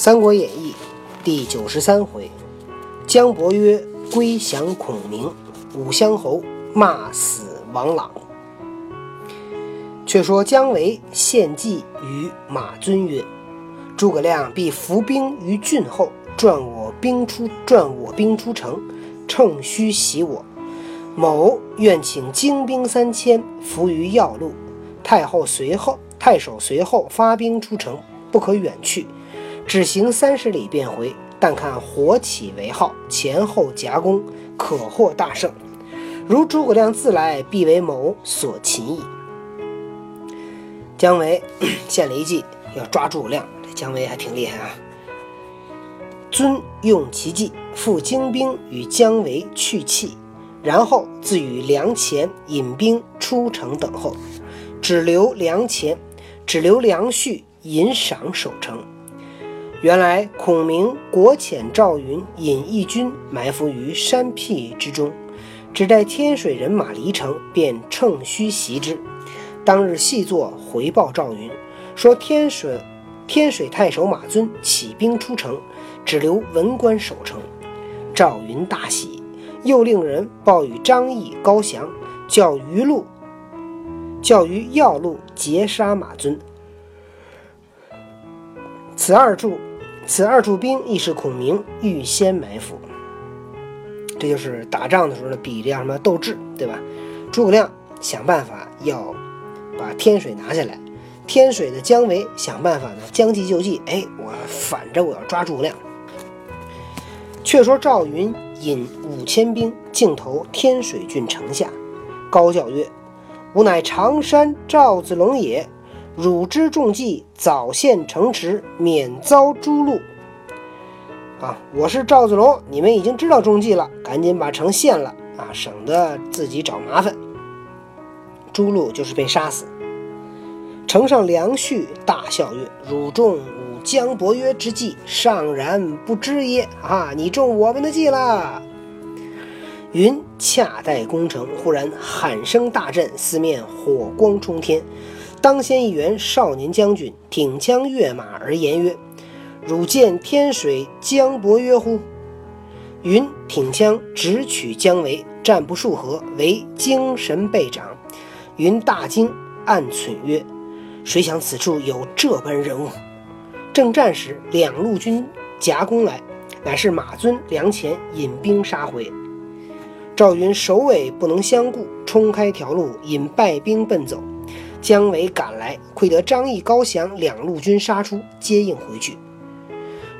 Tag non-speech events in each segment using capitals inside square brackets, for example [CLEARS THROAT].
三国演义》第九十三回，姜伯约归降孔明，武乡侯骂死王朗。却说姜维献计于马遵曰：“诸葛亮必伏兵于郡后，转我兵出，转我兵出城，乘虚袭我。某愿请精兵三千，伏于要路。太后随后，太守随后发兵出城，不可远去。”只行三十里便回，但看火起为号，前后夹攻，可获大胜。如诸葛亮自来，必为某所擒矣。姜维 [CLEARS THROAT] 献了一计，要抓诸葛亮。这姜维还挺厉害啊！尊用其计，复精兵与姜维去气，然后自与梁前引兵出城等候，只留梁前，只留梁旭引赏守城。原来孔明国遣赵云引义军埋伏于山僻之中，只待天水人马离城，便乘虚袭之。当日细作回报赵云，说天水天水太守马尊起兵出城，只留文官守城。赵云大喜，又令人报与张翼、高翔，叫于路叫于要路截杀马尊。此二柱。此二处兵亦是孔明预先埋伏，这就是打仗的时候呢，比这样什么斗智，对吧？诸葛亮想办法要把天水拿下来，天水的姜维想办法呢将计就计，哎，我反着我要抓诸葛亮。却说赵云引五千兵径投天水郡城下，高叫曰：“吾乃常山赵子龙也。”汝之中计，早献城池，免遭诛戮。啊，我是赵子龙，你们已经知道中计了，赶紧把城献了啊，省得自己找麻烦。诛戮就是被杀死。城上梁旭大笑曰：“汝中吾江伯约之计，尚然不知耶？啊，你中我们的计了。”云恰待攻城，忽然喊声大震，四面火光冲天。当先一员少年将军挺枪跃马而言曰：“汝见天水江伯约乎？”云挺枪直取姜维，战不数合，为精神被长。云大惊，暗忖曰：“谁想此处有这般人物？”正战时，两路军夹攻来，乃是马尊、梁前引兵杀回。赵云首尾不能相顾，冲开条路，引败兵奔走。姜维赶来，窥得张翼、高翔两路军杀出，接应回去。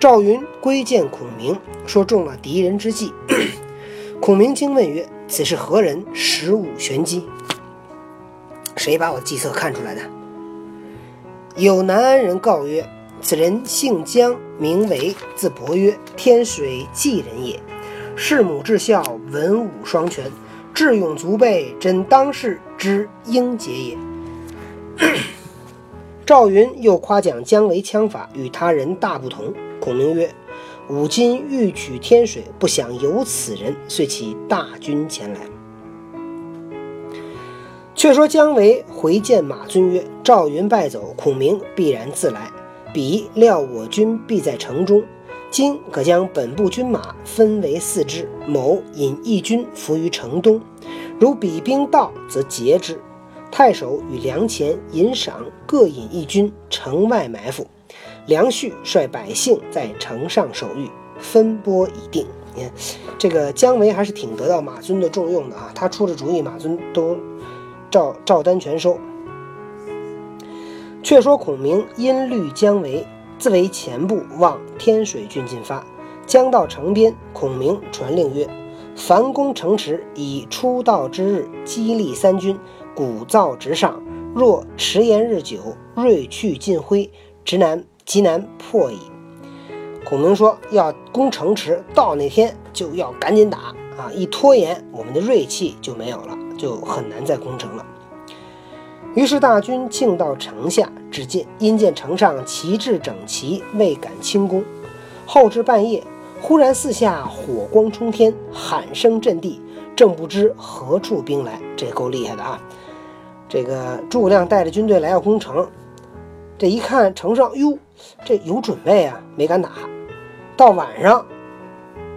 赵云归见孔明，说中了敌人之计。[CLEARS THROAT] 孔明惊问曰：“此是何人？使吾玄机？谁把我计策看出来的？”有南安人告曰：“此人姓姜，名为，字伯约，天水济人也。弑母至孝，文武双全，智勇足备，真当世之英杰也。” [COUGHS] 赵云又夸奖姜维枪法与他人大不同。孔明曰：“吾今欲取天水，不想有此人，遂起大军前来。”却说姜维回见马遵曰：“赵云败走，孔明必然自来。彼料我军必在城中，今可将本部军马分为四支，某引一军伏于城东。如彼兵到，则截之。”太守与梁前引赏各引一军，城外埋伏。梁旭率百姓在城上守御，分拨已定。你看，这个姜维还是挺得到马尊的重用的啊！他出的主意，马尊都照照单全收。却说孔明因虑姜维自为前部，望天水郡进发。将到城边，孔明传令曰：“凡攻城池，以出道之日激励三军。”鼓噪直上，若迟延日久，锐去尽灰，直难极难破矣。孔明说要攻城池，到那天就要赶紧打啊！一拖延，我们的锐气就没有了，就很难再攻城了。于是大军进到城下，只见因见城上旗帜整齐，未敢轻攻。后至半夜，忽然四下火光冲天，喊声震地，正不知何处兵来，这够厉害的啊！这个诸葛亮带着军队来要攻城，这一看城上，哟，这有准备啊，没敢打。到晚上，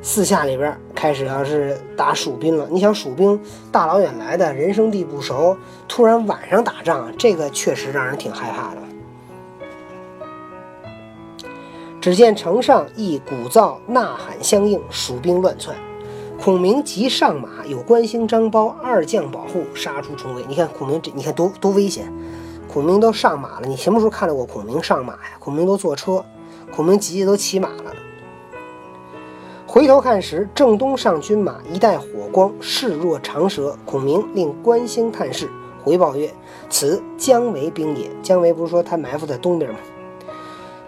四下里边开始要是打蜀兵了。你想蜀兵大老远来的，人生地不熟，突然晚上打仗，这个确实让人挺害怕的。只见城上一鼓噪呐喊相应，蜀兵乱窜。孔明急上马，有关兴、张苞二将保护，杀出重围。你看孔明这，你看多多危险！孔明都上马了，你什么时候看到过孔明上马呀？孔明都坐车，孔明急的都骑马了。回头看时，正东上军马一带火光，势若长蛇。孔明令关兴探视，回报曰：“此姜维兵也。”姜维不是说他埋伏在东边吗？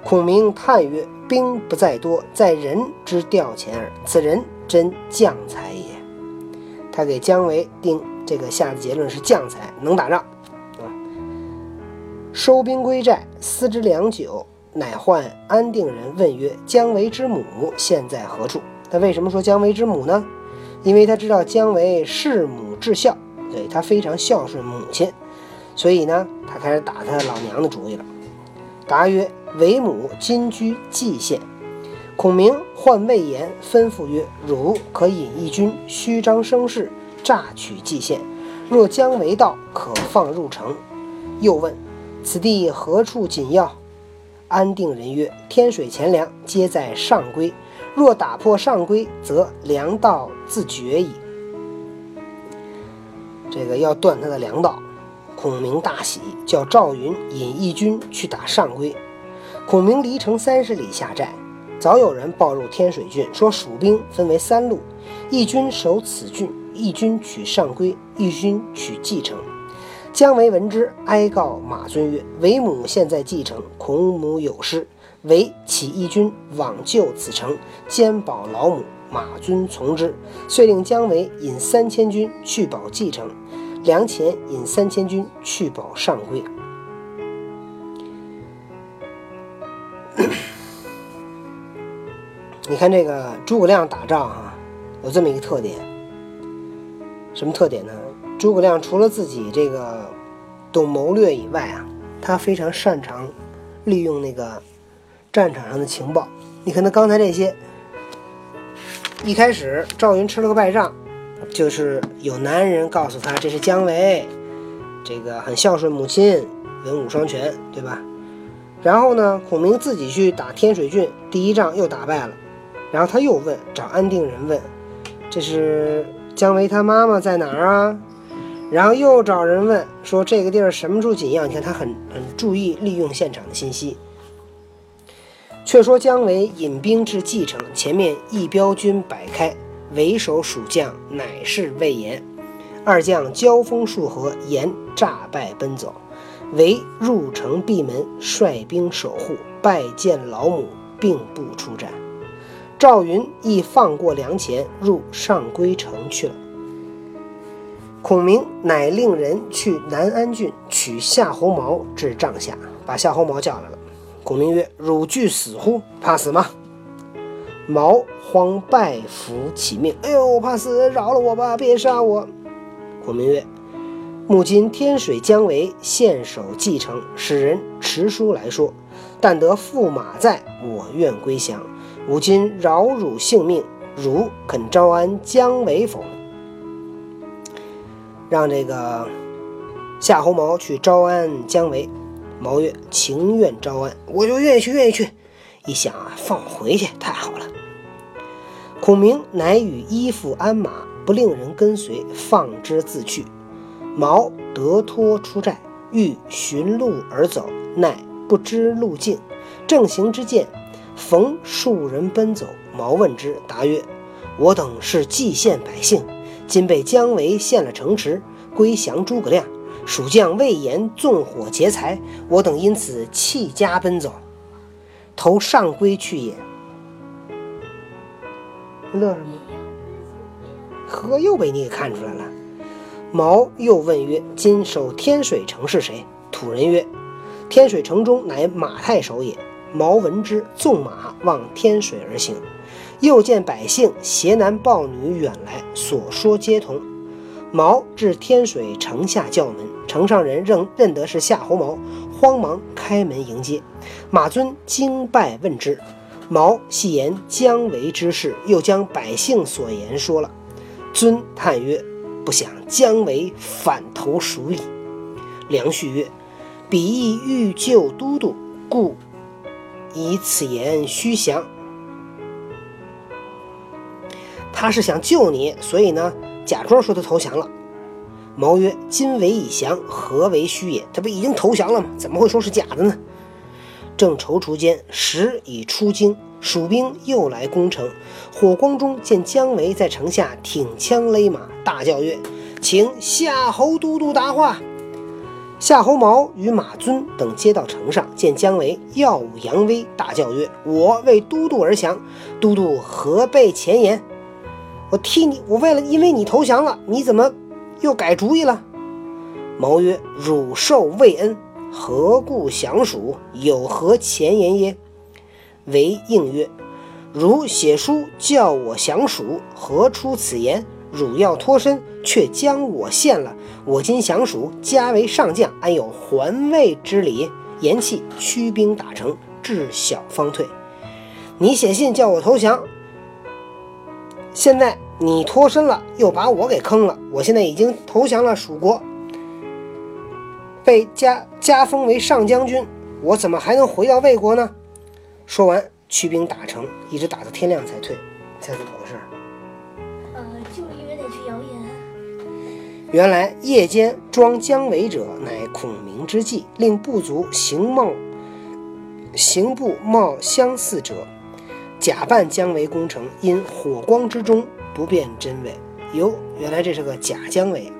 孔明叹曰：“兵不在多，在人之调遣耳。此人真将才也。”他给姜维定这个下的结论是将才，能打仗啊。收兵归寨，思之良久，乃唤安定人问曰：“姜维之母现在何处？”他为什么说姜维之母呢？因为他知道姜维弑母至孝，对他非常孝顺母亲，所以呢，他开始打他老娘的主意了。答曰。为母今居蓟县，孔明唤魏延，吩咐曰：“汝可引一军，虚张声势，诈取蓟县。若姜维到，可放入城。”又问：“此地何处紧要？”安定人曰：“天水钱粮皆在上邽，若打破上邽，则粮道自绝矣。”这个要断他的粮道。孔明大喜，叫赵云引义军去打上邽。孔明离城三十里下寨，早有人报入天水郡，说蜀兵分为三路，一军守此郡，一军取上邽，一军取蓟城。姜维闻之，哀告马尊曰：“为母现在蓟城，孔母有失，唯起义军往救此城，兼保老母。”马尊从之，遂令姜维引三千军去保蓟城，梁前引三千军去保上邽。你看这个诸葛亮打仗啊，有这么一个特点，什么特点呢？诸葛亮除了自己这个懂谋略以外啊，他非常擅长利用那个战场上的情报。你看他刚才这些，一开始赵云吃了个败仗，就是有男人告诉他这是姜维，这个很孝顺母亲，文武双全，对吧？然后呢，孔明自己去打天水郡，第一仗又打败了。然后他又问，找安定人问，这是姜维他妈妈在哪儿啊？然后又找人问，说这个地儿什么时候紧要？你看他很很注意利用现场的信息。却说姜维引兵至蓟城，前面一标军摆开，为首蜀将乃是魏延。二将交锋数合，延诈败奔走，为入城闭门，率兵守护，拜见老母，并不出战。赵云亦放过粮钱，入上邽城去了。孔明乃令人去南安郡取夏侯茂至帐下，把夏侯茂叫来了。孔明曰：“汝惧死乎？怕死吗？”毛慌拜伏乞命：“哎呦，怕死，饶了我吧，别杀我。”孔明曰：“目今天水姜维献守蓟城，使人持书来说，但得驸马在，我愿归降。”吾今饶汝性命，汝肯招安姜维否？让这个夏侯茂去招安姜维。毛曰：“情愿招安，我就愿意去，愿意去。”一想啊，放我回去太好了。孔明乃与依附鞍马，不令人跟随，放之自去。毛得脱出寨，欲寻路而走，乃不知路径，正行之间。逢数人奔走，毛问之，答曰：“我等是蓟县百姓，今被姜维陷了城池，归降诸葛亮。蜀将魏延纵火劫财，我等因此弃家奔走，投上归去也。”乐什么？何又被你给看出来了？毛又问曰：“今守天水城是谁？”土人曰：“天水城中乃马太守也。”毛闻之，纵马望天水而行，又见百姓携男抱女远来，所说皆同。毛至天水城下叫门，城上人认认得是夏侯茂，慌忙开门迎接。马尊惊拜问之，毛细言姜维之事，又将百姓所言说了。尊叹曰：“不想姜维反投蜀矣。”梁旭曰：“彼亦欲救都督，故以此言虚降。他是想救你，所以呢，假装说他投降了。”毛曰：“今为已降，何为虚也？他不已经投降了吗？怎么会说是假的呢？”正踌躇间，时已出京，蜀兵又来攻城。火光中见姜维在城下挺枪勒马，大叫曰：“请夏侯都督答话。”夏侯茂与马尊等接到城上，见姜维耀武扬威，大叫曰：“我为都督而降，都督何备前言？我替你，我为了因为你投降了，你怎么又改主意了？”毛曰：“汝受魏恩。”何故降蜀？有何前言耶？为应曰：“汝写书叫我降蜀，何出此言？汝要脱身，却将我献了。我今降蜀，加为上将，安有还魏之理？言讫，驱兵打城，至小方退。你写信叫我投降，现在你脱身了，又把我给坑了。我现在已经投降了蜀国。”被加加封为上将军，我怎么还能回到魏国呢？说完，驱兵打城，一直打到天亮才退。猜怎么回事？原来夜间装姜维者，乃孔明之计，令部族形貌形部貌相似者，假扮姜维攻城，因火光之中不辨真伪。哟，原来这是个假姜维。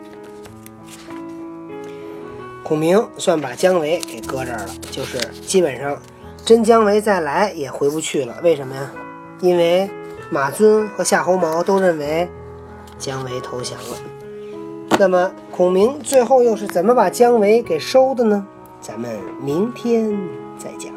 孔明算把姜维给搁这儿了，就是基本上真姜维再来也回不去了。为什么呀？因为马尊和夏侯茂都认为姜维投降了。那么孔明最后又是怎么把姜维给收的呢？咱们明天再讲。